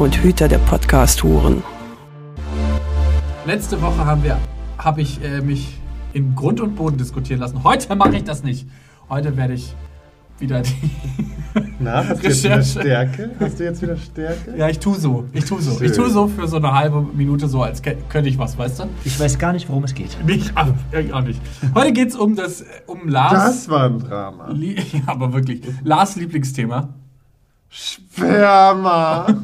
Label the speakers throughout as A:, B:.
A: und Hüter der Podcast-Huren.
B: Letzte Woche haben wir, habe ich äh, mich in Grund und Boden diskutieren lassen. Heute mache ich das nicht. Heute werde ich wieder die
C: Na, hast du jetzt wieder. Stärke? Hast du jetzt wieder Stärke?
B: Ja, ich tue so. Ich tue so.
C: Schön.
B: Ich tue so für so eine halbe Minute so, als könnte ich was, weißt du?
D: Ich weiß gar nicht, worum es geht.
B: Nicht, ah, ich auch nicht. Heute geht es um das, äh, um Lars.
C: Das war ein Drama.
B: Lie ja, aber wirklich. Lars Lieblingsthema.
C: Sperma.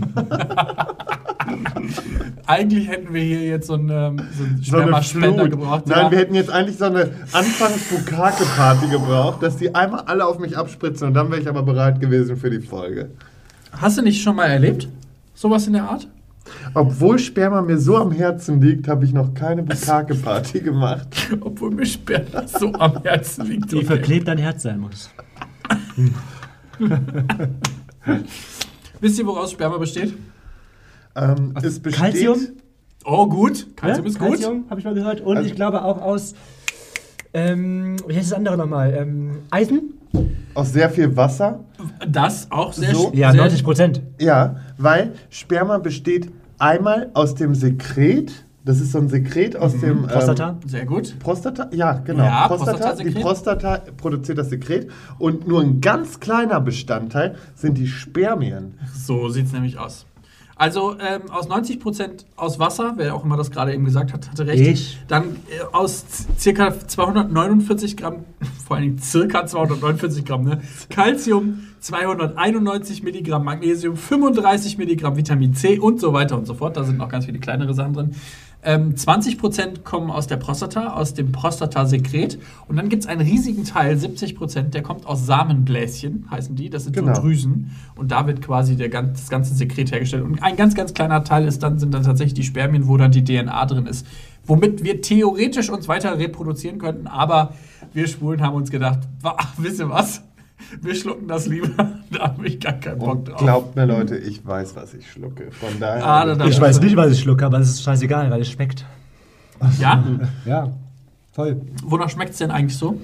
B: Eigentlich hätten wir hier jetzt so einen, ähm, so einen
C: So eine
B: Spermaspender
C: Flut.
B: gebraucht.
C: Nein,
B: ja.
C: wir hätten jetzt eigentlich so eine Anfangs-Bukake-Party gebraucht, dass die einmal alle auf mich abspritzen und dann wäre ich aber bereit gewesen für die Folge.
B: Hast du nicht schon mal erlebt? Sowas in der Art?
C: Obwohl Sperma mir so am Herzen liegt, habe ich noch keine Bukake-Party gemacht.
B: Obwohl mir Sperma so am Herzen liegt.
D: Wie
B: Okay.
D: verklebt dein Herz sein muss.
B: Wisst ihr, woraus Sperma besteht?
C: Ähm, es besteht
D: Calcium?
B: Oh, gut. Calcium
D: Ja?
B: ist gut.
D: Calcium, habe ich mal gehört. Und
C: Also-
D: ich glaube auch aus, ähm, wie heißt das andere nochmal? Ähm, Eisen?
C: aus sehr viel Wasser.
B: Das auch sehr
C: So?
D: Ja,
B: sehr,
D: 90 Prozent.
C: Ja, weil Sperma besteht einmal aus dem Sekret. Das ist so ein Sekret aus dem ähm,
D: Prostata?
B: Sehr gut.
C: Prostata, ja, genau.
B: Ja,
C: Prostata,
B: Prostatasekret.
C: die Prostata produziert das Sekret und nur ein ganz kleiner Bestandteil sind die Spermien.
B: So sieht es nämlich aus. Also ähm, aus 90% aus Wasser, wer auch immer das gerade eben gesagt hat, hatte recht.
D: Ich.
B: Dann äh, aus circa 249 Gramm, vor allen Dingen circa 249 Gramm, ne? Calcium, 291 Milligramm Magnesium, 35 Milligramm Vitamin C und so weiter und so fort. Da sind noch ganz viele kleinere Sachen drin. Ähm, 20% kommen aus der Prostata, aus dem Prostatasekret. Und dann gibt es einen riesigen Teil, 70%, der kommt aus Samenbläschen, heißen die. Das sind
C: Genau.
B: so Drüsen. Und da wird quasi der, das ganze Sekret hergestellt. Und ein ganz, ganz kleiner Teil ist dann, sind dann tatsächlich die Spermien, wo dann die DNA drin ist. Womit wir theoretisch uns weiter reproduzieren könnten. Aber wir Schwulen haben uns gedacht, wisst ihr was? Wir schlucken das lieber. da habe ich gar keinen Bock
C: Und
B: drauf.
C: glaubt mir, Leute, ich weiß, was ich schlucke. Von daher.
B: Ah,
D: Ich weiß nicht, was ich schlucke, aber es ist scheißegal, weil es schmeckt.
B: Ja?
D: Ja, voll.
B: Wonach schmeckt es denn eigentlich so?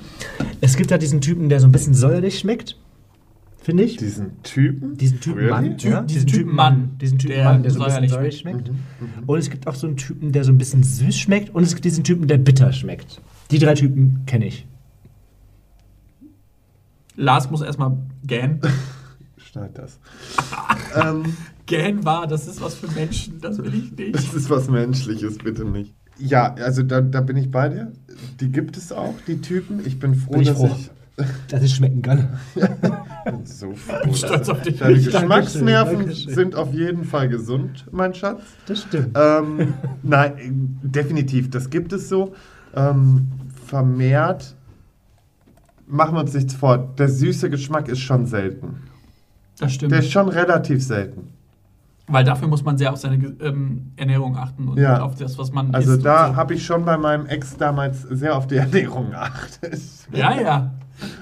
D: Es gibt ja diesen Typen, der so ein bisschen säuerlich schmeckt. Finde ich.
C: diesen Typen.
D: Diesen Typen
C: Really?
D: Mann.
B: Typ- diesen Typen Mann,
D: Diesen Typen
B: der
D: Mann, der so ein bisschen
B: säuerlich
D: säuerlich schmeckt. Und es gibt auch so einen Typen, der so ein bisschen süß schmeckt. Und es gibt diesen Typen, der bitter schmeckt. Die drei Typen kenne ich.
B: Lars muss erstmal gähnen.
C: Schneid das. ähm,
B: Gähnen war, das ist was für Menschen, das will ich nicht.
C: das ist was Menschliches, bitte nicht. Ja, also da, da bin ich bei dir. Die gibt es auch, die Typen. Ich bin froh,
D: Bin ich
C: dass
D: froh.
C: ich.
D: Dass ich schmecken kann.
C: bin so froh.
B: Stolz auf dich.
C: Deine Geschmacksnerven
D: Dankeschön.
C: sind auf jeden Fall gesund, mein Schatz.
D: Das stimmt.
C: Ähm, nein, definitiv, das gibt es so. Ähm, vermehrt, machen wir uns nichts vor, der süße Geschmack ist schon selten.
B: Das stimmt.
C: Der ist schon relativ selten.
B: Weil dafür muss man sehr auf seine ähm, Ernährung achten und
C: Ja.
B: auf das, was man
C: Also da
B: so.
C: habe ich schon bei meinem Ex damals sehr auf die Ernährung geachtet.
B: Ja, ja.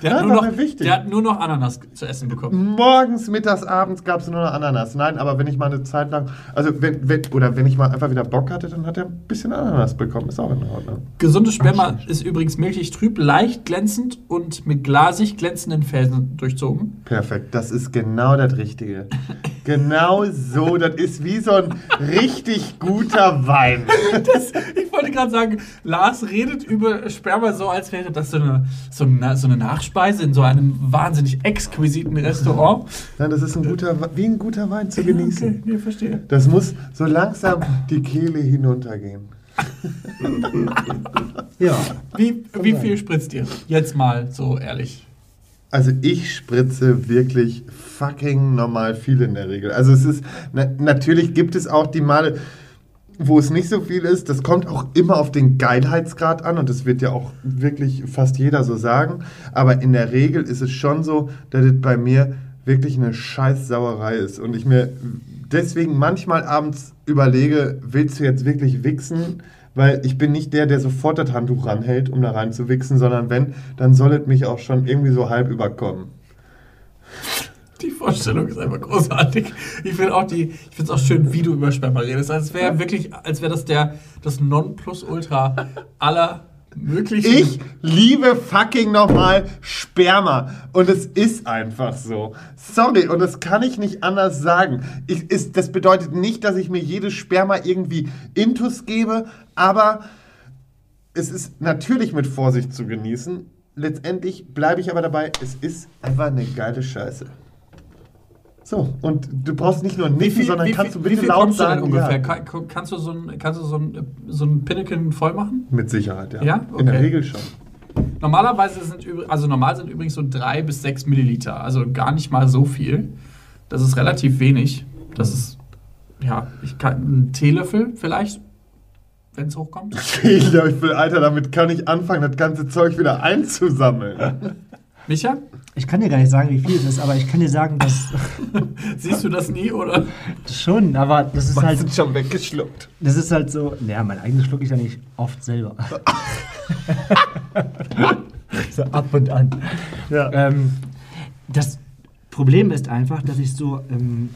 B: Der, hat nur noch,
C: wichtig.
B: der hat nur noch Ananas zu essen bekommen.
C: Morgens, mittags, abends gab es nur noch Ananas. Nein, aber wenn ich mal eine Zeit lang, also wenn, wenn, oder wenn ich mal einfach wieder Bock hatte, dann hat er ein bisschen Ananas bekommen. Ist auch in Ordnung.
B: Gesundes Sperma ist übrigens milchig trüb, leicht glänzend und mit glasig glänzenden Felsen durchzogen.
C: Perfekt, das ist genau das Richtige. Genau so, das ist wie so ein richtig guter Wein.
B: Das, ich wollte gerade sagen, Lars redet über Sperma so, als wäre das so eine, so, eine, so eine Nachspeise in so einem wahnsinnig exquisiten Restaurant.
C: Nein, das ist ein guter, wie ein guter Wein zu genießen.
B: Okay, nee, verstehe.
C: Das muss so langsam die Kehle hinuntergehen.
D: Ja.
B: Wie, wie viel spritzt ihr? Jetzt mal so ehrlich.
C: Also ich spritze wirklich fucking normal viel in der Regel. Also es ist, na, natürlich gibt es auch die Male, wo es nicht so viel ist. Das kommt auch immer auf den Geilheitsgrad an und das wird ja auch wirklich fast jeder so sagen. Aber in der Regel ist es schon so, dass es bei mir wirklich eine Scheißsauerei ist und ich mir deswegen manchmal abends überlege, willst du jetzt wirklich wichsen? Weil ich bin nicht der, der sofort das Handtuch ranhält, um da rein zu wichsen, sondern wenn, dann soll es mich auch schon irgendwie so halb überkommen.
B: Die Vorstellung ist einfach großartig. Ich finde auch die, ich finde es auch schön, wie du über Sperma redest. Als wäre wirklich, als wäre das der das Nonplusultra aller möglichen.
C: Ich liebe fucking nochmal Sperma. Und es ist einfach so. Sorry, und das kann ich nicht anders sagen. Ich, ist, das bedeutet nicht, dass ich mir jedes Sperma irgendwie Intus gebe, aber es ist natürlich mit Vorsicht zu genießen. Letztendlich bleibe ich aber dabei, es ist einfach eine geile Scheiße. So, und du brauchst nicht nur nicken, sondern
B: wie
C: kannst
B: viel,
C: du bitte
B: wie viel
C: laut sagen.
B: ungefähr?
C: Ja.
B: Kann, kannst du so ein, kannst du so ein, so ein Pinnacle voll machen?
C: Mit Sicherheit, ja.
B: Ja?
C: In der
B: Okay.
C: Regel schon.
B: Normalerweise sind also normal sind übrigens so drei bis sechs Milliliter, also gar nicht mal so viel. Das ist relativ wenig. Das ist ja, ich kann einen Teelöffel vielleicht, wenn es hochkommt.
C: Ich glaube, ich will, Alter, damit kann ich anfangen, das ganze Zeug wieder einzusammeln.
B: Micha,
D: Ich kann dir gar nicht sagen, wie viel es ist, aber ich kann dir sagen, dass
B: siehst du das nie oder?
D: schon, aber das ist halt,
C: sind schon weggeschluckt.
D: das ist halt so, naja, mein eigenes schlucke ich ja nicht oft selber. so ab und an.
C: Ja.
D: Ähm, das Problem ist einfach, dass ich so ähm,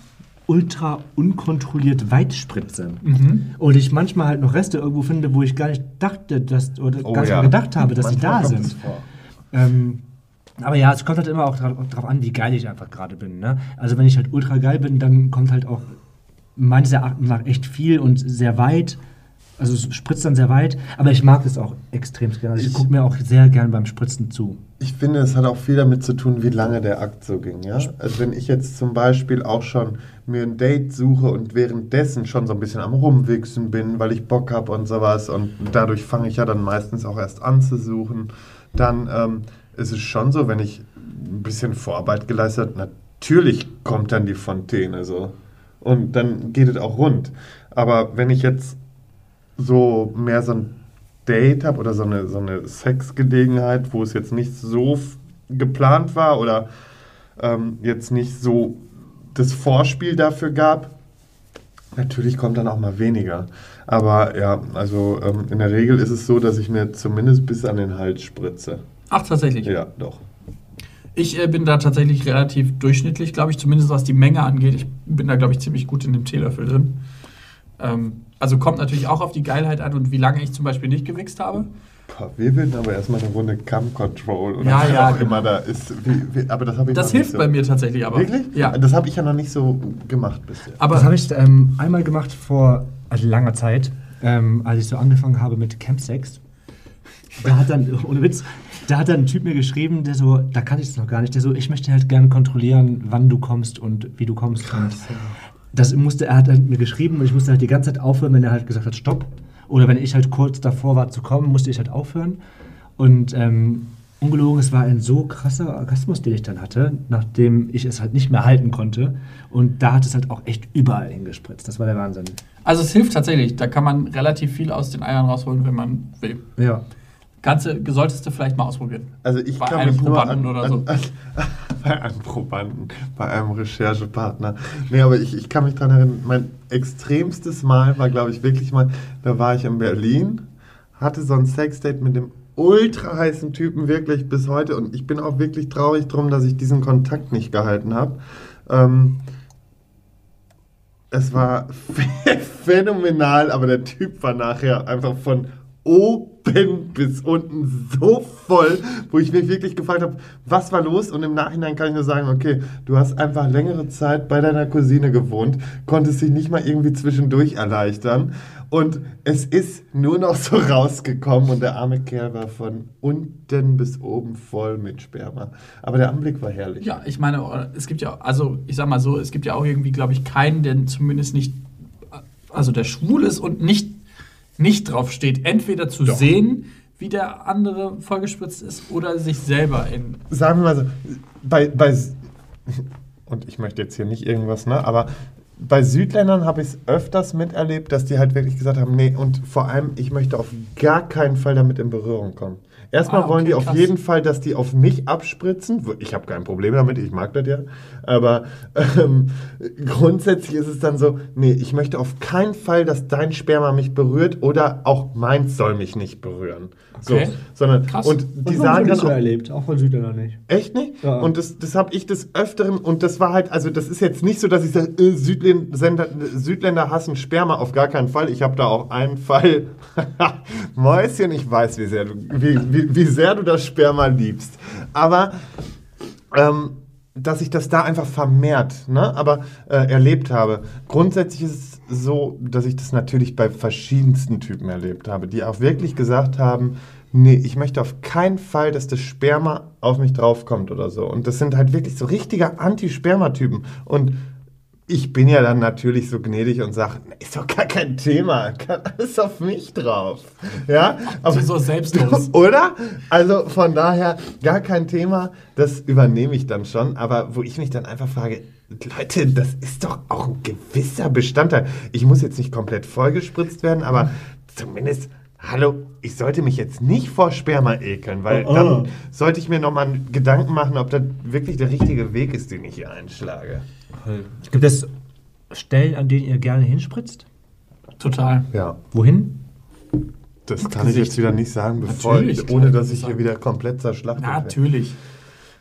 D: ultra unkontrolliert weit spritze. Und ich manchmal halt noch Reste irgendwo finde, wo ich gar nicht dachte, dass, oder gar nicht
C: ja.
D: gedacht habe, dass sie da sind. Ähm, aber ja, es kommt halt immer auch drauf an, wie geil ich einfach gerade bin. Ne? Also wenn ich halt ultra geil bin, dann kommt halt auch meines Erachtens nach echt viel und sehr weit. Also es spritzt dann sehr weit, aber ich mag es auch extrem gerne. Also ich
C: Ich-
D: gucke mir auch sehr gern beim Spritzen zu.
C: Ich finde, es hat auch viel damit zu tun, wie lange der Akt so ging. Ja? Also wenn ich jetzt zum Beispiel auch schon mir ein Date suche und währenddessen schon so ein bisschen am Rumwichsen bin, weil ich Bock habe und sowas und dadurch fange ich ja dann meistens auch erst an zu suchen, dann ähm, ist es schon so, wenn ich ein bisschen Vorarbeit geleistet habe, natürlich kommt dann die Fontäne so. Und dann geht es auch rund. Aber wenn ich jetzt so mehr so ein Date habe oder so eine, so eine Sexgelegenheit, wo es jetzt nicht so geplant war oder ähm, jetzt nicht so das Vorspiel dafür gab, natürlich kommt dann auch mal weniger. Aber ja, also ähm, in der Regel ist es so, dass ich mir zumindest bis an den Hals spritze.
B: Ach, tatsächlich.
C: Ja, doch.
B: Ich äh, bin da tatsächlich relativ durchschnittlich, glaube ich, zumindest was die Menge angeht. Ich bin da, glaube ich, ziemlich gut in dem Teelöffel drin. Ähm, also kommt natürlich auch auf die Geilheit an und wie lange ich zum Beispiel nicht gewichst habe.
C: Boah, wir bilden aber erstmal eine Runde Cam Control oder
B: Ja,
C: was
B: ja,
C: auch
B: genau.
C: immer da ist. Wie, wie, aber das habe ich
B: Das
C: noch
B: hilft
C: nicht so.
B: bei mir tatsächlich aber.
C: Wirklich?
B: Ja.
C: Das habe ich ja noch nicht so gemacht bisher.
B: Aber
D: das habe ich ähm, einmal gemacht vor also langer Zeit, ähm, als ich so angefangen habe mit Campsex. Da hat dann, ohne Witz, da hat dann ein Typ mir geschrieben, der so, da kann ich es noch gar nicht, der so, ich möchte halt gerne kontrollieren, wann du kommst und wie du kommst. Und das musste, er hat halt mir geschrieben und ich musste halt die ganze Zeit aufhören, wenn er halt gesagt hat, stopp. Oder wenn ich halt kurz davor war zu kommen, musste ich halt aufhören. Und ähm, ungelogen, es war ein so krasser Orgasmus, den ich dann hatte, nachdem ich es halt nicht mehr halten konnte. Und da hat es halt auch echt überall hingespritzt. Das war der Wahnsinn.
B: also es hilft tatsächlich. Da kann man relativ viel aus den Eiern rausholen, wenn man will.
D: Ja.
B: Ganze solltest du vielleicht mal ausprobieren.
C: Also ich
B: Bei
C: kann
B: einem
C: mich nur
B: Probanden
C: an,
B: oder so.
C: An, an, bei einem Probanden, bei einem Recherchepartner. Nee, aber ich, ich kann mich daran erinnern, mein extremstes Mal war, glaube ich, wirklich mal, da war ich in Berlin, hatte so ein Sexdate mit dem ultra heißen Typen wirklich bis heute und ich bin auch wirklich traurig drum, dass ich diesen Kontakt nicht gehalten habe. Ähm, es war phänomenal, aber der Typ war nachher einfach von oben bis unten so voll, wo ich mich wirklich gefragt habe, was war los? Und im Nachhinein kann ich nur sagen, okay, du hast einfach längere Zeit bei deiner Cousine gewohnt, konntest dich nicht mal irgendwie zwischendurch erleichtern. Und es ist nur noch so rausgekommen und der arme Kerl war von unten bis oben voll mit Sperma. Aber der Anblick war herrlich.
B: Ja, ich meine, es gibt ja, also ich sag mal so, es gibt ja auch irgendwie, glaube ich, keinen, der zumindest nicht, also der schwul ist und nicht, nicht drauf steht, entweder zu
C: Doch.
B: sehen, wie der andere vollgespritzt ist, oder sich selber in.
C: sagen wir mal so, bei, bei und ich möchte jetzt hier nicht irgendwas, ne, aber bei Südländern habe ich es öfters miterlebt, dass die halt wirklich gesagt haben, nee, und vor allem, ich möchte auf gar keinen Fall damit in Berührung kommen. Erstmal
B: Ah,
C: wollen
B: okay,
C: die auf
B: krass.
C: jeden Fall, dass die auf mich abspritzen. Ich habe kein Problem damit, ich mag das ja. Aber ähm, grundsätzlich ist es dann so, nee, ich möchte auf keinen Fall, dass dein Sperma mich berührt oder auch meins soll mich nicht berühren.
B: Okay.
C: So, sondern
B: Krass.
C: und die
D: warum
C: sagen dann
D: so
C: auch,
D: erlebt, auch von Südländern nicht.
C: Echt nicht?
D: Ja.
C: Und das, das habe ich des Öfteren, und das war halt, also das ist jetzt nicht so, dass ich sage, äh, Südländer, Südländer hassen Sperma, auf gar keinen Fall. Ich habe da auch einen Fall. Mäuschen, ich weiß, wie sehr, du, wie, wie, sehr du das Sperma liebst. Aber ähm, dass ich das da einfach vermehrt, ne? aber äh, erlebt habe. Grundsätzlich ist es so, dass ich das natürlich bei verschiedensten Typen erlebt habe, die auch wirklich gesagt haben, nee, ich möchte auf keinen Fall, dass das Sperma auf mich draufkommt oder so. Und das sind halt wirklich so richtige Anti-Sperma-Typen. Und ich bin ja dann natürlich so gnädig und sage, ist doch gar kein Thema, kann alles auf mich drauf. Ja,
B: Also so selbstlos.
C: oder? Also von daher gar kein Thema, das übernehme ich dann schon, aber wo ich mich dann einfach frage, Leute, das ist doch auch ein gewisser Bestandteil. Ich muss jetzt nicht komplett vollgespritzt werden, aber zumindest, hallo, ich sollte mich jetzt nicht vor Sperma ekeln, weil
D: Oh, oh.
C: dann sollte ich mir nochmal Gedanken machen, ob das wirklich der richtige Weg ist, den ich hier einschlage.
D: Gibt es Stellen, an denen ihr gerne hinspritzt?
B: Total.
C: Ja,
D: Wohin?
C: das kann ich jetzt wieder nicht sagen, bevor,
B: kann
C: ohne
B: ich
C: dass
B: das
C: ich hier wieder komplett zerschlachtet werde.
B: Natürlich.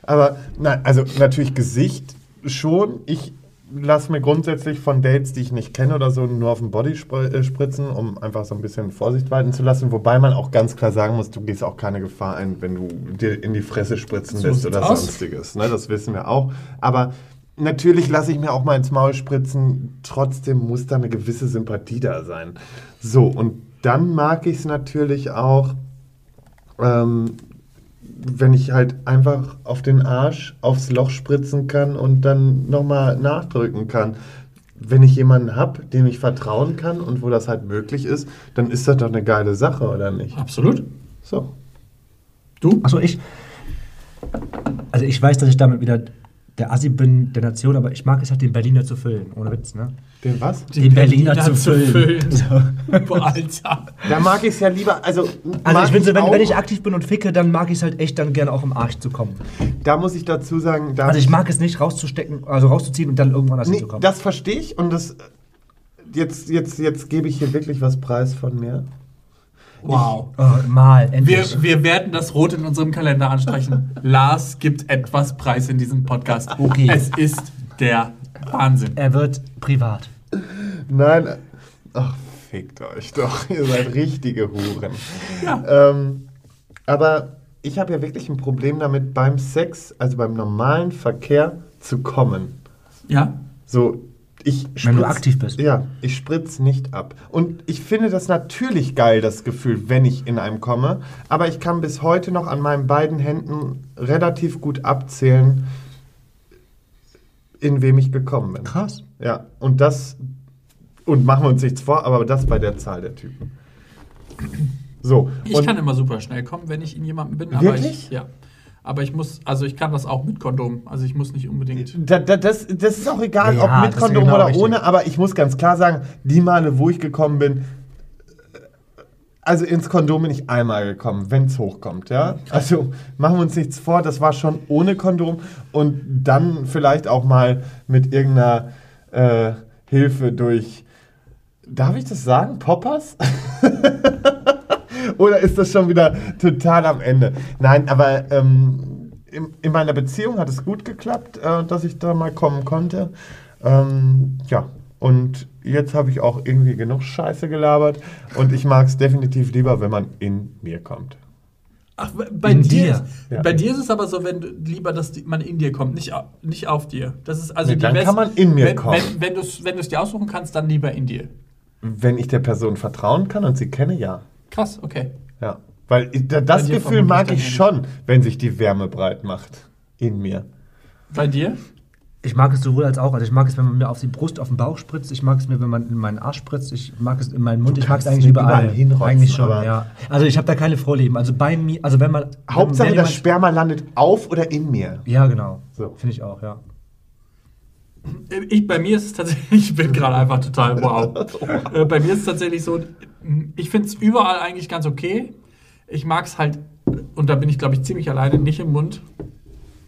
C: Aber nein, also natürlich Gesicht schon. Ich lasse mir grundsätzlich von Dates, die ich nicht kenne oder so, nur auf den Body äh, spritzen, um einfach so ein bisschen Vorsicht walten zu lassen. Wobei man auch ganz klar sagen muss, du gehst auch keine Gefahr ein, wenn du dir in die Fresse spritzen
B: So
C: lässt oder
B: aus.
C: sonstiges. Ne? Das wissen wir auch. Aber natürlich lasse ich mir auch mal ins Maul spritzen. Trotzdem muss da eine gewisse Sympathie da sein. So, und dann mag ich es natürlich auch, ähm, wenn ich halt einfach auf den Arsch aufs Loch spritzen kann und dann nochmal nachdrücken kann. Wenn ich jemanden habe, dem ich vertrauen kann und wo das halt möglich ist, dann ist das doch eine geile Sache, oder nicht?
B: Absolut.
C: So.
B: Du?
D: Achso, ich. Also ich weiß, dass ich damit wieder der Assi bin der Nation, aber ich mag es halt, den Berliner zu füllen. Ohne Witz, ne?
C: Den was?
D: Den Berliner zu füllen. So.
B: Alter.
C: Da mag ich es ja lieber, also.
D: Also ich bin so, wenn, wenn ich aktiv bin und ficke, dann mag ich es halt echt dann gerne auch im Arsch zu kommen.
C: Da muss ich dazu sagen, da
D: Also ich mag es nicht rauszustecken, also rauszuziehen und dann irgendwann anders
C: Nee,
D: hinzukommen.
C: das verstehe ich und das. Jetzt, jetzt, jetzt gebe ich hier wirklich was preis von mir.
B: Wow.
D: oh, mal,
B: Wir,
D: endlich.
B: wir werden das Rot in unserem Kalender anstreichen. Lars gibt etwas Preis in diesem Podcast.
D: Okay.
B: Es ist der Wahnsinn.
D: er wird privat.
C: Nein, ach, fickt euch doch. Ihr seid richtige Huren.
B: Ja.
C: Ähm, aber ich habe ja wirklich ein Problem damit, beim Sex, also beim normalen Verkehr, zu kommen.
B: Ja?
C: So, ich
D: Wenn du
C: spritz-
D: aktiv bist.
C: Ja, ich spritz nicht ab. Und ich finde das natürlich geil, das Gefühl, wenn ich in einem komme. Aber ich kann bis heute noch an meinen beiden Händen relativ gut abzählen, in wem ich gekommen bin.
D: Krass.
C: Ja, und das, und machen wir uns nichts vor, aber das bei der Zahl der Typen. So,
B: Ich
C: und
B: kann immer super schnell kommen, wenn ich in jemandem bin. Aber
C: Wirklich?
B: Ich, ja. Aber ich muss, also ich kann das auch mit Kondom. Also ich muss nicht unbedingt.
C: da, da, das, das ist auch egal,
D: Ja,
C: ob mit Kondom
D: genau
C: oder
D: richtig.
C: ohne, aber ich muss ganz klar sagen, die Male, wo ich gekommen bin, also ins Kondom bin ich einmal gekommen, wenn es hochkommt, ja. Also machen wir uns nichts vor, das war schon ohne Kondom und dann vielleicht auch mal mit irgendeiner äh, Hilfe durch, darf ich das sagen, Poppers? Oder ist das schon wieder total am Ende? Nein, aber ähm, in, in meiner Beziehung hat es gut geklappt, äh, dass ich da mal kommen konnte. Ähm, ja, und jetzt habe ich auch irgendwie genug Scheiße gelabert und ich mag es definitiv lieber, wenn man in mir kommt.
B: Ach, bei
D: In
B: dir,
D: dir.
B: Ist,
C: Ja.
B: bei dir ist es aber so, wenn du lieber, dass die, man in dir kommt, nicht, nicht auf dir. Das ist also
C: Nee, dann
B: West-
C: kann man in mir
B: wenn,
C: kommen.
B: Wenn, wenn du es wenn du's dir aussuchen kannst, dann lieber in dir.
C: Wenn ich der Person vertrauen kann und sie kenne, ja.
B: Krass, okay.
C: Ja. Weil das Gefühl mag ich schon, wenn sich die Wärme breit macht. In mir.
B: Bei dir?
D: Ich mag es sowohl als auch. Also ich mag es, wenn man mir auf die Brust, auf den Bauch spritzt. Ich mag es mir, wenn man in meinen Arsch spritzt. Ich mag es in meinen Mund. Ich mag es eigentlich überall.
C: überall hinrotzen,
D: eigentlich schon, ja. Also ich habe da keine Vorlieben. Also bei mir, also wenn man
C: Hauptsache,
D: wenn
C: das Sperma landet auf oder in mir.
D: Ja, genau.
C: So.
D: Finde ich auch, ja.
B: Ich, bei mir ist es tatsächlich, ich bin gerade einfach total wow. äh, bei mir ist es tatsächlich so, ich finde es überall eigentlich ganz okay. Ich mag es halt und da bin ich, glaube ich, ziemlich alleine, nicht im Mund.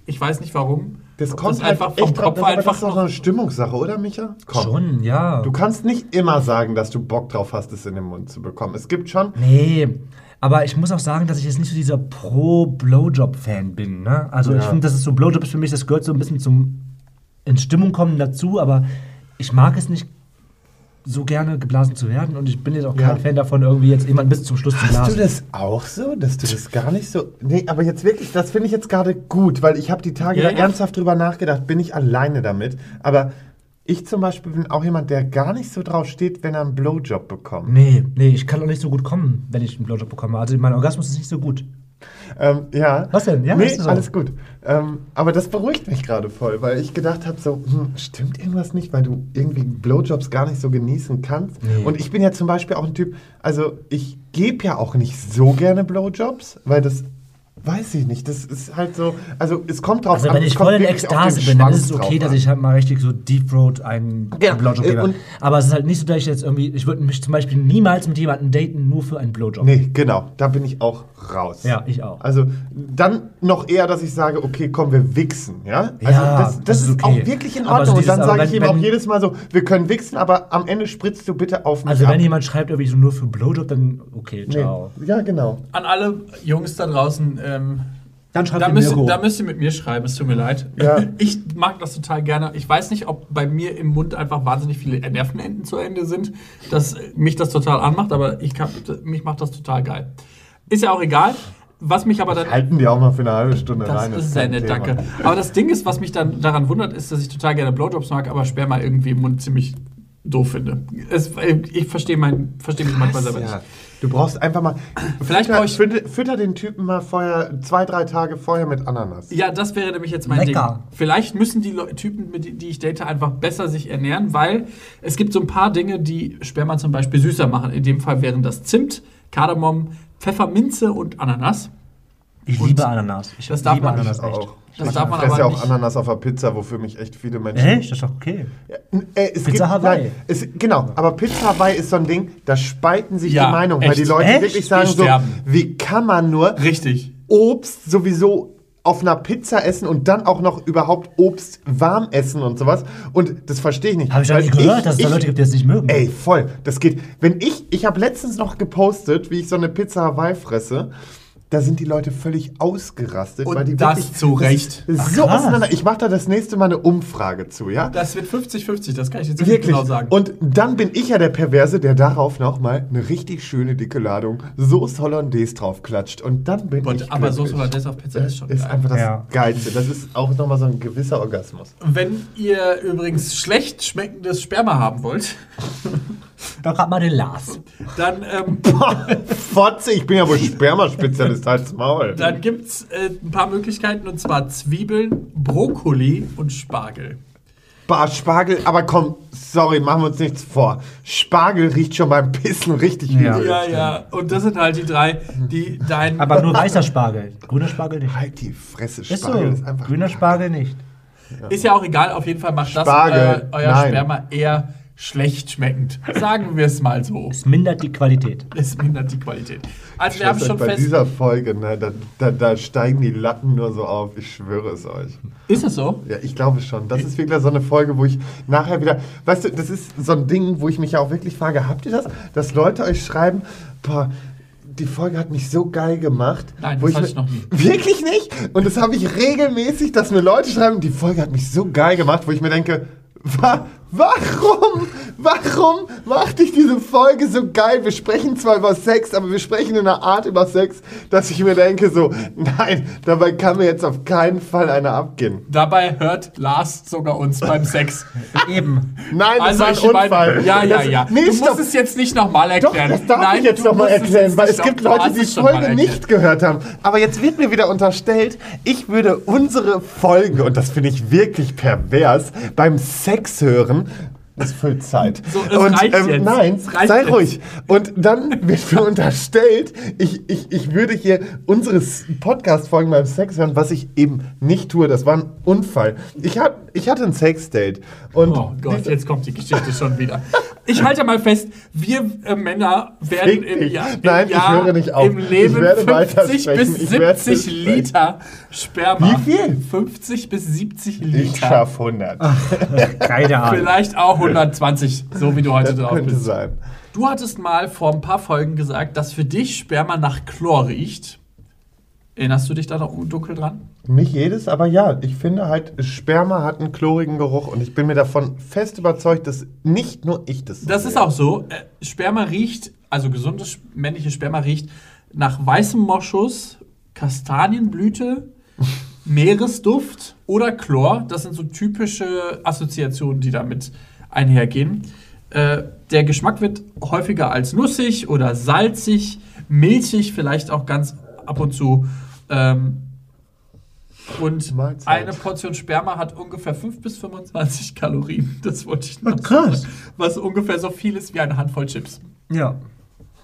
B: Ich weiß nicht warum.
C: Das kommt
B: das einfach
C: halt
B: vom
C: echt drauf,
B: Kopf
C: das, aber
B: einfach
C: das ist doch so eine Stimmungssache, oder Micha? Komm.
D: Schon, ja.
C: Du kannst nicht immer sagen, dass du Bock drauf hast, es in den Mund zu bekommen. Es gibt schon.
D: Nee, aber ich muss auch sagen, dass ich jetzt nicht so dieser Pro-Blowjob-Fan bin. Ne? Also ich
C: Ja.
D: finde, das ist so Blowjob ist für mich, das gehört so ein bisschen zum in Stimmung kommen dazu, aber ich mag es nicht so gerne geblasen zu werden und ich bin jetzt auch kein
C: Ja.
D: Fan davon, irgendwie jetzt jemanden bis zum Schluss zu
C: Hast
D: blasen.
C: du das auch so, dass du das gar nicht so. Nee, aber jetzt wirklich, das finde ich jetzt gerade gut, weil ich habe die Tage
B: Ja,
C: da
B: ja.
C: ernsthaft drüber nachgedacht, bin ich alleine damit. Aber ich zum Beispiel bin auch jemand, der gar nicht so drauf steht, wenn er einen Blowjob bekommt.
D: Nee, nee, ich kann auch nicht so gut kommen, wenn ich einen Blowjob bekomme. Also mein Orgasmus ist nicht so gut.
C: Ähm, ja.
D: Was denn? Ja,
C: nee, alles gut. Ähm, aber das beruhigt mich gerade voll, weil ich gedacht habe, so, hm, stimmt irgendwas nicht, weil du irgendwie Blowjobs gar nicht so genießen kannst.
D: Nee.
C: Und ich bin ja zum Beispiel auch ein Typ, also ich gebe ja auch nicht so gerne Blowjobs, weil das weiß ich nicht. Das ist halt so, also es kommt drauf
D: Also
C: an.
D: wenn ich voll in Ekstase bin, dann ist es okay, dass ich halt mal richtig so Deep Throat einen
C: Ja,
D: Blowjob
C: äh,
D: gebe. Aber es ist halt nicht so, dass ich jetzt irgendwie, ich würde mich zum Beispiel niemals mit jemandem daten, nur für einen Blowjob.
C: Nee, genau, da bin ich auch raus.
D: Ja, ich auch.
C: Also dann noch eher, dass ich sage, okay, komm, wir wichsen, ja? Also
D: Ja,
C: das, das,
D: das
C: ist
D: okay.
C: auch wirklich in Ordnung.
D: so
C: Und dann sage ich
D: wenn-
C: ihm auch
D: wenn-
C: jedes Mal so, wir können wichsen, aber am Ende spritzt du bitte auf mich
D: Also
C: ab.
D: wenn jemand schreibt irgendwie so nur für Blowjob, dann okay, ciao.
C: nee. Ja, genau.
B: An alle Jungs da draußen, ähm,
D: Dann schreibt
B: da,
D: ihr
B: müsst,
D: Mirko.
B: da müsst ihr mit mir schreiben, es tut mir leid.
C: Ja.
B: Ich mag das total gerne. Ich weiß nicht, ob bei mir im Mund einfach wahnsinnig viele Nervenenden zu Ende sind, dass mich das total anmacht, aber ich kann, mich macht das total geil. Ist ja auch egal. Was mich aber dann.
C: Halten die auch mal für eine halbe Stunde
B: Das
C: rein.
B: ist
C: kein
B: sehr nett, danke. Aber das Ding ist, was mich dann daran wundert, ist, dass ich total gerne Blowjobs mag, aber Sperma irgendwie im Mund ziemlich doof finde. Es, ich verstehe mein, verstehe mich manchmal selber
C: Ja.
B: nicht.
C: Du brauchst einfach mal.
B: Vielleicht
C: fütter,
B: ich-
C: fütter, fütter den Typen mal vorher, zwei, drei Tage vorher mit Ananas.
B: Ja, das wäre nämlich jetzt mein
D: Lecker.
B: Ding. Vielleicht müssen die Leu- Typen, mit, die- die ich date, einfach besser sich ernähren, weil es gibt so ein paar Dinge, die Sperma zum Beispiel süßer machen. In dem Fall wären das Zimt, Kardamom, Pfefferminze und Ananas.
D: Ich
B: Und
D: liebe Ananas. Ich
B: das darf
D: liebe
B: man
D: Ananas
C: Ich auch.
B: Das
C: ich
B: darf man
C: fresse
B: aber
C: ja auch Ananas auf der Pizza, wofür mich echt viele Menschen.
D: Echt? Das ist doch okay.
C: Äh, es
D: Pizza Hawaii.
C: Nein, es, genau, aber Pizza Hawaii ist so ein Ding, da spalten sich
B: Ja,
C: die Meinungen, weil die Leute
D: Echt?
C: wirklich sagen so, wie kann man nur
B: Richtig.
C: Obst sowieso auf einer Pizza essen und dann auch noch überhaupt Obst warm essen und sowas. Und das verstehe ich nicht.
D: Habe ich
C: Weil
D: nicht gehört, dass es da
C: ich-
D: Leute gibt, die das nicht mögen.
C: Ey, voll. Das geht. Wenn ich, ich habe letztens noch gepostet, wie ich so eine Pizza Hawaii fresse. Da sind die Leute völlig ausgerastet.
B: Und
C: weil die
B: das
C: wirklich,
B: zu Recht.
C: ist So auseinander. Ich mache da das nächste Mal eine Umfrage zu, ja?
B: Das wird 50-50, das kann ich jetzt nicht
C: Wirklich.
B: genau sagen.
C: Und dann bin ich ja der Perverse, der darauf nochmal eine richtig schöne dicke Ladung Soße Hollandaise draufklatscht. Und dann bin
B: Und,
C: ich
B: aber
C: glücklich.
B: Soße Hollandaise auf Pizza ist schon
C: ist
B: geil.
C: einfach das
D: Ja.
C: Geilste. Das ist auch nochmal so ein gewisser Orgasmus.
B: Wenn ihr übrigens schlecht schmeckendes Sperma haben wollt,
D: Doch grad mal den Lars.
B: dann, ähm,
C: Fotze, ich bin ja wohl Spermaspezialist, halt's Maul.
B: dann gibt es äh, ein paar Möglichkeiten und zwar Zwiebeln, Brokkoli und Spargel.
C: Bah, Spargel, aber komm, sorry, machen wir uns nichts vor. Spargel riecht schon beim Pissen richtig
D: Ja.
C: übel.
B: Ja, ja, und das sind halt die drei, die dein.
D: Aber nur weißer Spargel. Grüner Spargel nicht.
C: Halt die Fresse,
D: Ist so.
C: Spargel ist, einfach.
D: Grüner Spargel nicht.
B: Ist ja auch egal, auf jeden Fall macht das
C: Spargel,
B: euer, euer
C: nein.
B: Sperma eher schlecht schmeckend. Sagen wir es mal so.
D: Es mindert die Qualität.
B: Es mindert die Qualität. Also wir haben schon
C: bei
B: fest.
C: dieser Folge, ne, da, da, da steigen die Latten nur so auf, ich schwöre es euch.
B: Ist es so?
C: Ja, ich glaube schon. Das ist wirklich so eine Folge, wo ich nachher wieder. Weißt du, das ist so ein Ding, wo ich mich ja auch wirklich frage: Habt ihr das? Dass Leute euch schreiben, boah, die Folge hat mich so geil gemacht.
B: Nein,
C: wo
B: das hatte
C: mir-
B: ich noch nie.
C: Wirklich nicht? Und das habe ich regelmäßig, dass mir Leute schreiben, die Folge hat mich so geil gemacht, wo ich mir denke, wa warum? Warum macht dich diese Folge so geil? Wir sprechen zwar über Sex, aber wir sprechen in einer Art über Sex, dass ich mir denke so, nein, dabei kann mir jetzt auf keinen Fall einer abgehen.
B: Dabei hört Lars sogar uns beim Sex.
D: Eben.
C: Nein, das
B: Also
C: war ein
B: ich
C: Unfall.
B: meine, ja, ja,
C: Das-
B: ja.
C: Nee,
B: du
C: stopp.
B: musst es jetzt nicht nochmal
C: Doch,
B: erklären.
C: das darf
B: Nein,
C: ich jetzt nochmal
B: es
C: erklären, weil es gibt Leute, die die Folge nicht gehört haben. Aber jetzt wird mir wieder unterstellt, ich würde unsere Folge, und das finde ich wirklich pervers, beim Sex hören. Das füllt Zeit.
B: So, es
C: und
B: reicht
C: ähm,
B: jetzt.
C: nein,
B: Es reicht
C: sei
B: jetzt.
C: ruhig. Und dann wird mir unterstellt, ich, ich, ich würde hier unsere Podcast-Folgen beim Sex hören, was ich eben nicht tue. Das war ein Unfall. Ich habe ich hatte ein Sexdate. Und
B: Oh Gott, jetzt kommt die Geschichte schon wieder. Ich halte mal fest, wir äh, Männer werden im. Jahr, im
C: Nein, ich
B: Jahr
C: höre nicht auf.
B: im Leben
C: Ich werde
B: 50
C: weitersprechen.
B: bis
C: Ich werde
B: 70
C: sprechen.
B: Liter Sperma.
C: Wie viel?
B: 50 bis 70
C: ich
B: Liter.
C: schaff 100.
D: Keine Ahnung.
B: Vielleicht auch 120, so wie du heute
C: das
B: drauf
C: könnte
B: bist.
C: sein.
B: Du hattest mal vor ein paar Folgen gesagt, dass für dich Sperma nach Chlor riecht. Erinnerst du dich da noch dunkel dran?
C: Nicht jedes, aber ja, ich finde halt, Sperma hat einen chlorigen Geruch und ich bin mir davon fest überzeugt, dass nicht nur ich das so
B: Das ist
C: sehe.
B: auch so. Äh, Sperma riecht, also gesundes männliches Sperma riecht nach weißem Moschus, Kastanienblüte, Meeresduft oder Chlor. Das sind so typische Assoziationen, die damit einhergehen. Äh, der Geschmack wird häufiger als nussig oder salzig, milchig, vielleicht auch ganz ab und zu. Ähm, und
C: Mahlzeit.
B: eine Portion Sperma hat ungefähr 5 bis 25 Kalorien. Das wollte ich noch
D: krass.
B: sagen. Was ungefähr so viel ist wie eine Handvoll Chips.
D: Ja.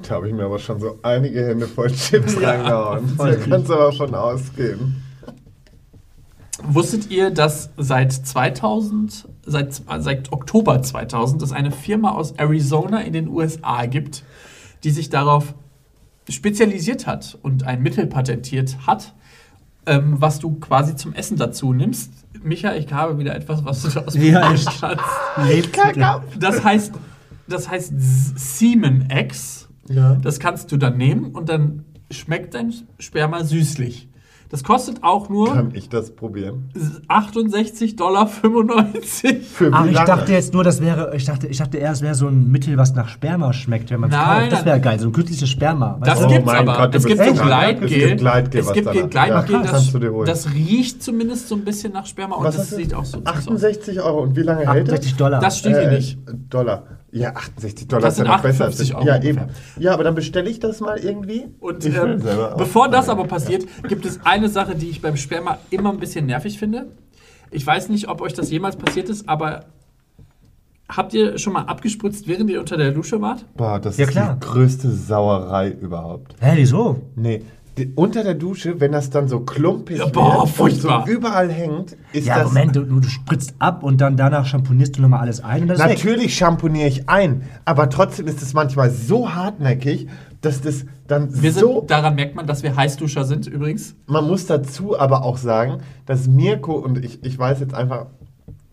C: Da habe ich mir aber schon so einige Hände voll Chips
B: Ja,
C: reingehauen. Da kannst du aber von ausgehen.
B: Wusstet ihr, dass seit 2000, seit, seit Oktober 2000, es eine Firma aus Arizona in den USA gibt, die sich darauf spezialisiert hat und ein Mittel patentiert hat, ähm, was du quasi zum Essen dazu nimmst? Micha, ich habe wieder etwas, was du aus
D: Ja, echt.
B: kannst. Das heißt, das heißt Semen X.
C: Ja.
B: Das kannst du dann nehmen und dann schmeckt dein Sperma süßlich. Das kostet auch nur
C: Kann ich das probieren?
B: 68,95 Dollar.
C: Für wie
D: Ach, ich
C: lange?
D: dachte jetzt nur, das wäre, ich dachte, ich dachte eher, es wäre so ein Mittel, was nach Sperma schmeckt, wenn man es
B: Nein,
D: kauft. Das wäre geil, so ein künstliches Sperma. weißt
B: Das
D: du?
C: Oh
B: gibt's
C: mein
B: aber.
C: Gott,
B: es gibt so
C: krank.
B: Gleitgel.
C: Es gibt Gleitgel,
B: Es gibt das, das riecht zumindest so ein bisschen nach Sperma und
C: Was
B: das sieht auch so aus.
C: 68 Euro. Und wie lange hält das?
D: 68 Dollar.
B: Das steht hier nicht.
C: Dollar. Ja, 68 Dollar
B: Das
C: ist ja noch besser.
B: 58 Euro
C: Ja,
B: ungefähr.
C: eben. Ja, aber dann bestelle ich das mal irgendwie.
B: Und ähm, bevor das aber passiert, gibt es eine Sache, die ich beim Sperma immer ein bisschen nervig finde. Ich weiß nicht, ob euch das jemals passiert ist, aber habt ihr schon mal abgespritzt, während ihr unter der Dusche wart?
C: Boah, das
D: Ja,
C: ist
D: klar.
C: die größte Sauerei überhaupt.
D: Hä, wieso?
C: Nee, unter der Dusche, wenn das dann so klumpig
B: Ja, boah,
C: wird so überall hängt, ist
D: Ja,
C: das...
D: Moment, du, du spritzt ab und dann danach champonierst du nochmal alles ein weg.
C: Natürlich schamponiere ich ein, aber trotzdem ist es manchmal so hartnäckig, dass das dann
B: Wir sind,
C: so...
B: daran merkt man, dass wir Heißduscher sind übrigens.
C: Man muss dazu aber auch sagen, dass Mirko, und ich, ich weiß jetzt einfach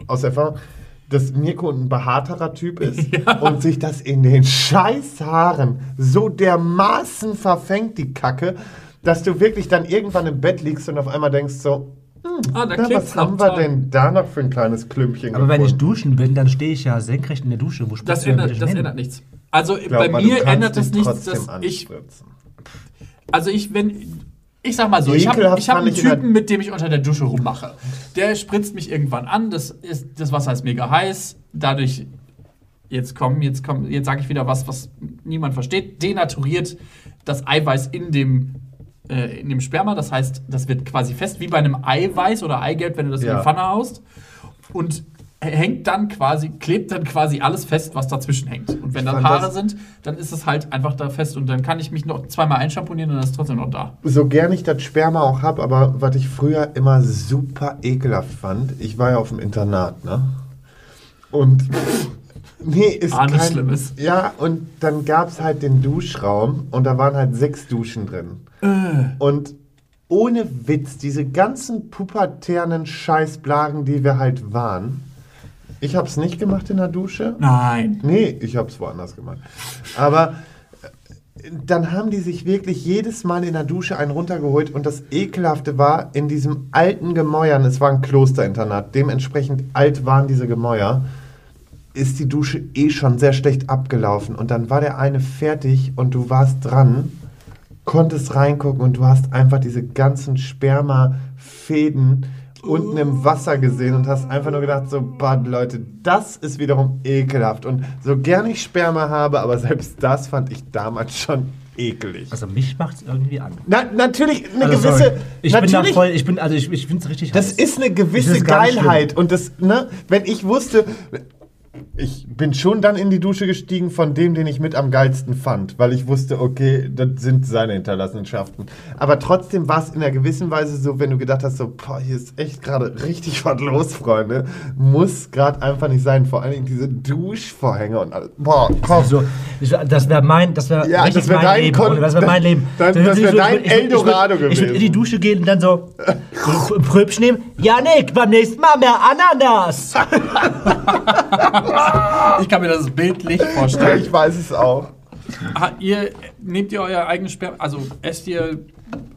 C: aus Erfahrung, dass Mirko ein behaarterer Typ ist und sich das in den scheiß Haaren so dermaßen verfängt, die Kacke, dass du wirklich dann irgendwann im Bett liegst und auf einmal denkst so,
B: Ah, da
C: na, was haben wir
B: toll.
C: denn da noch für ein kleines Klümpchen
D: Aber wenn ich
C: gefunden?
D: duschen bin, dann stehe ich ja senkrecht in der Dusche. Wo spritzt
B: Das, ändert, das ändert nichts. Also
C: Glaub
B: bei
C: mal,
B: mir ändert das
C: dich
B: nichts, dass ich, also ich, wenn, ich sag mal so, ich habe hab einen Typen, mit dem ich unter der Dusche rummache. Der spritzt mich irgendwann an, das, ist, das Wasser ist mega heiß, dadurch, jetzt kommen, jetzt kommen, jetzt sage ich wieder was, was niemand versteht, denaturiert das Eiweiß in dem, äh, in dem Sperma, das heißt, das wird quasi fest, wie bei einem Eiweiß oder Eigelb, wenn du das in
C: Ja.
B: die Pfanne haust und hängt dann quasi, klebt dann quasi alles fest, was dazwischen hängt. Und wenn dann
C: fand
B: Haare sind, dann ist es halt einfach da fest und dann kann ich mich noch zweimal einschamponieren und dann ist es trotzdem noch da.
C: so gern ich das Sperma auch habe, aber was ich früher immer super ekelhaft fand, ich war ja auf dem Internat, ne? Und nee, ist
B: Ah,
C: kein,
B: Schlimmes.
C: Ja, und dann gab es halt den Duschraum und da waren halt sechs Duschen drin. Und ohne Witz, diese ganzen pubertären Scheißblagen, die wir halt waren, ich hab's nicht gemacht in der Dusche.
B: Nein.
C: Nee, ich habe es woanders gemacht. Aber äh, dann haben die sich wirklich jedes Mal in der Dusche einen runtergeholt und das Ekelhafte war, in diesem alten Gemäuern, es war ein Klosterinternat, dementsprechend alt waren diese Gemäuer, ist die Dusche eh schon sehr schlecht abgelaufen und dann war der eine fertig und du warst dran, konntest reingucken und du hast einfach diese ganzen Spermafäden unten im Wasser gesehen und hast einfach nur gedacht, so, Bad Leute, das ist wiederum ekelhaft. Und so gern ich Sperma habe, aber selbst das fand ich damals schon ekelig.
D: Also mich macht es irgendwie an.
C: Na, natürlich eine
D: Also,
C: gewisse.
D: sorry. Ich bin da
C: natürlich,
D: voll, ich bin, also ich, ich finde es richtig
C: das
D: heiß.
C: ist eine gewisse Geilheit. Und das, ne, wenn ich wusste, ich bin schon dann in die Dusche gestiegen von dem, den ich mit am geilsten fand, weil ich wusste, okay, das sind seine Hinterlassenschaften. Aber trotzdem war es in einer gewissen Weise so, wenn du gedacht hast, so, boah, hier ist echt gerade richtig was los, Freunde. Muss gerade einfach nicht sein. Vor allen Dingen diese Duschvorhänge und alles. Boah, komm.
D: So, ich- das wäre mein, das wäre
C: Ja, das wär
D: mein
C: dein
D: Leben.
C: Kon-
D: das wäre mein Leben.
C: Dann-
D: So,
C: das
D: ich
C: wär
D: würd-
C: dein
D: ich würd- ich würd-
C: Eldorado
D: Ich würde in
C: gewesen.
D: die Dusche gehen und dann so so Pröbchen nehmen. Janik, beim nächsten Mal mehr Ananas.
B: Ich kann mir das bildlich vorstellen.
C: Ich weiß es auch.
B: Ah, ihr, nehmt ihr euer eigenes Sperma, also esst ihr,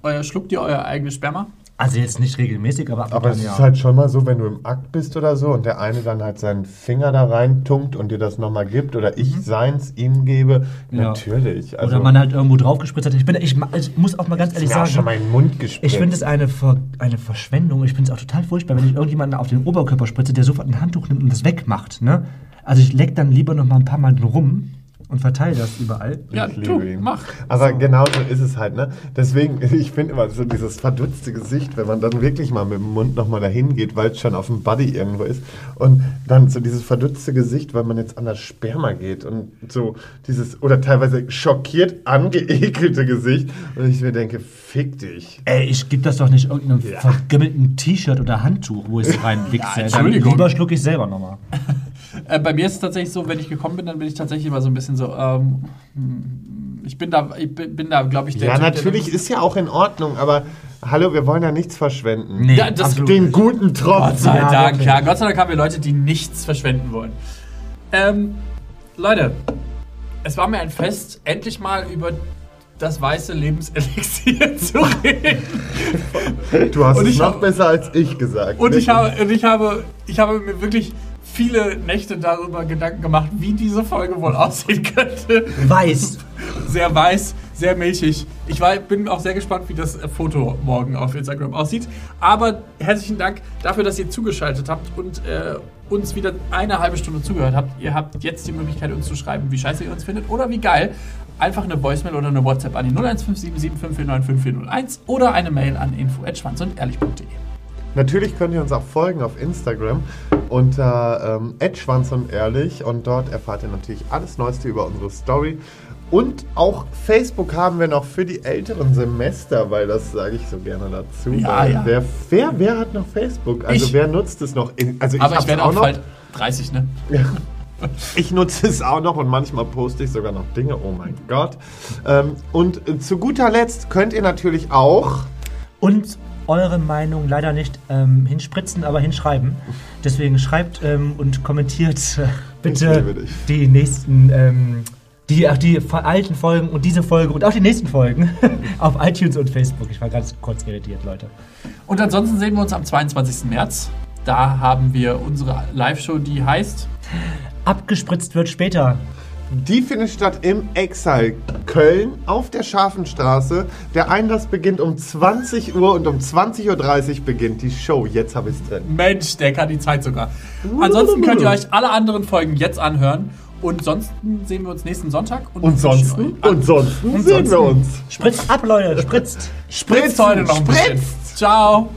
B: euer, schluckt ihr euer eigenes Sperma?
D: Also jetzt nicht regelmäßig, aber ab
C: Aber es
D: ja.
C: ist halt schon mal so, wenn du im Akt bist oder so und der eine dann halt seinen Finger da reintunkt und dir das nochmal gibt oder ich seins ihm gebe,
D: Ja.
C: natürlich. Also,
D: Oder man halt irgendwo drauf gespritzt hat. Ich, bin, ich, ich muss auch mal ganz ehrlich sagen,
C: schon mal in den Mund gespritzt.
D: ich finde es eine, Ver, eine Verschwendung. Ich finde es auch total furchtbar, wenn ich irgendjemanden auf den Oberkörper spritze, der sofort ein Handtuch nimmt und das wegmacht. Ne? Also ich leck dann lieber noch mal ein paar Mal rum und verteile das überall.
B: Ja,
C: Ich
B: du,
C: liebe ihn.
B: mach.
C: Aber genau so ist es halt, ne? Deswegen, ich finde immer so dieses verdutzte Gesicht, wenn man dann wirklich mal mit dem Mund nochmal dahin geht, weil es schon auf dem Buddy irgendwo ist. Und dann so dieses verdutzte Gesicht, weil man jetzt an das Sperma geht und so dieses, oder teilweise schockiert angeekelte Gesicht. Und ich mir denke, fick dich.
D: Ey, ich gebe das doch nicht irgendeinem vergimmelten T-Shirt oder Handtuch, wo ich es reinwichse.
B: Ja,
D: Dann
B: Entschuldigung.
D: Lieber schlucke ich selber nochmal.
B: Äh, bei mir ist es tatsächlich so, wenn ich gekommen bin, dann bin ich tatsächlich immer so ein bisschen so, ähm, hm, ich bin da, ich bin, bin da, glaube ich, der
C: Ja,
B: Typ, der-
C: natürlich ist ja auch in Ordnung, aber hallo, wir wollen ja nichts verschwenden.
D: Nee,
B: Ja, das-
D: absolut
C: Den guten Tropfen.
B: Gott sei Dank, ja, Gott sei Dank haben wir Leute, die nichts verschwenden wollen. Ähm, Leute, es war mir ein Fest, endlich mal über das weiße Lebenselixier zu reden.
C: Du hast
B: Und
C: es
B: ich
C: noch
B: hab-
C: besser als ich gesagt.
B: Und ich
C: Wirklich.
B: habe, und ich habe, ich habe mir wirklich viele Nächte darüber Gedanken gemacht, wie diese Folge wohl aussehen könnte.
D: Weiß.
B: Sehr weiß, sehr milchig. Ich war, bin auch sehr gespannt, wie das Foto morgen auf Instagram aussieht. Aber herzlichen Dank dafür, dass ihr zugeschaltet habt und äh, uns wieder eine halbe Stunde zugehört habt. Ihr habt jetzt die Möglichkeit, uns zu schreiben, wie scheiße ihr uns findet oder wie geil. Einfach eine Voicemail oder eine WhatsApp an die 015775495401 oder eine Mail an info@schwanzundehrlich.de.
C: Natürlich könnt ihr uns auch folgen auf Instagram unter ähm, @schwanz und ehrlich und dort erfahrt ihr natürlich alles Neueste über unsere Story. Und auch Facebook haben wir noch für die älteren Semester, weil das sage ich so gerne dazu.
B: Ja, ja.
C: Wer, wer, wer hat noch Facebook? Also
B: Ich.
C: wer nutzt es noch? In, also ich
B: Aber ich
C: hab's
B: werde
C: auch
B: auch
C: noch.
B: bald 30, ne?
C: Ich nutze es auch noch und manchmal poste ich sogar noch Dinge. Oh mein Gott. Ähm, und zu guter Letzt könnt ihr natürlich auch
D: Und eure Meinung leider nicht ähm, hinspritzen, aber hinschreiben. Deswegen schreibt ähm, und kommentiert äh, bitte die nächsten, ähm, die, ach, die alten Folgen und diese Folge und auch die nächsten Folgen auf iTunes und Facebook. Ich war ganz kurz irritiert, Leute.
B: Und ansonsten sehen wir uns am 22. März. Da haben wir unsere Live-Show, die heißt
D: Abgespritzt wird später.
C: Die findet statt im Exile Köln auf der Scharfenstraße. Der Einlass beginnt um 20 Uhr und um 20.30 Uhr beginnt die Show. Jetzt habe ich es drin.
B: Mensch, der kann die Zeit sogar. Ansonsten könnt ihr euch alle anderen Folgen jetzt anhören. Und sonst sehen wir uns nächsten Sonntag.
C: Und
B: wünschen
C: sonst, und sonst
B: Und
C: sehen wir
B: sonst-
C: uns.
D: Spritzt ab, Leute, spritzt.
B: Spritzt heute noch ein bisschen.
C: Spritzt.
B: Ciao.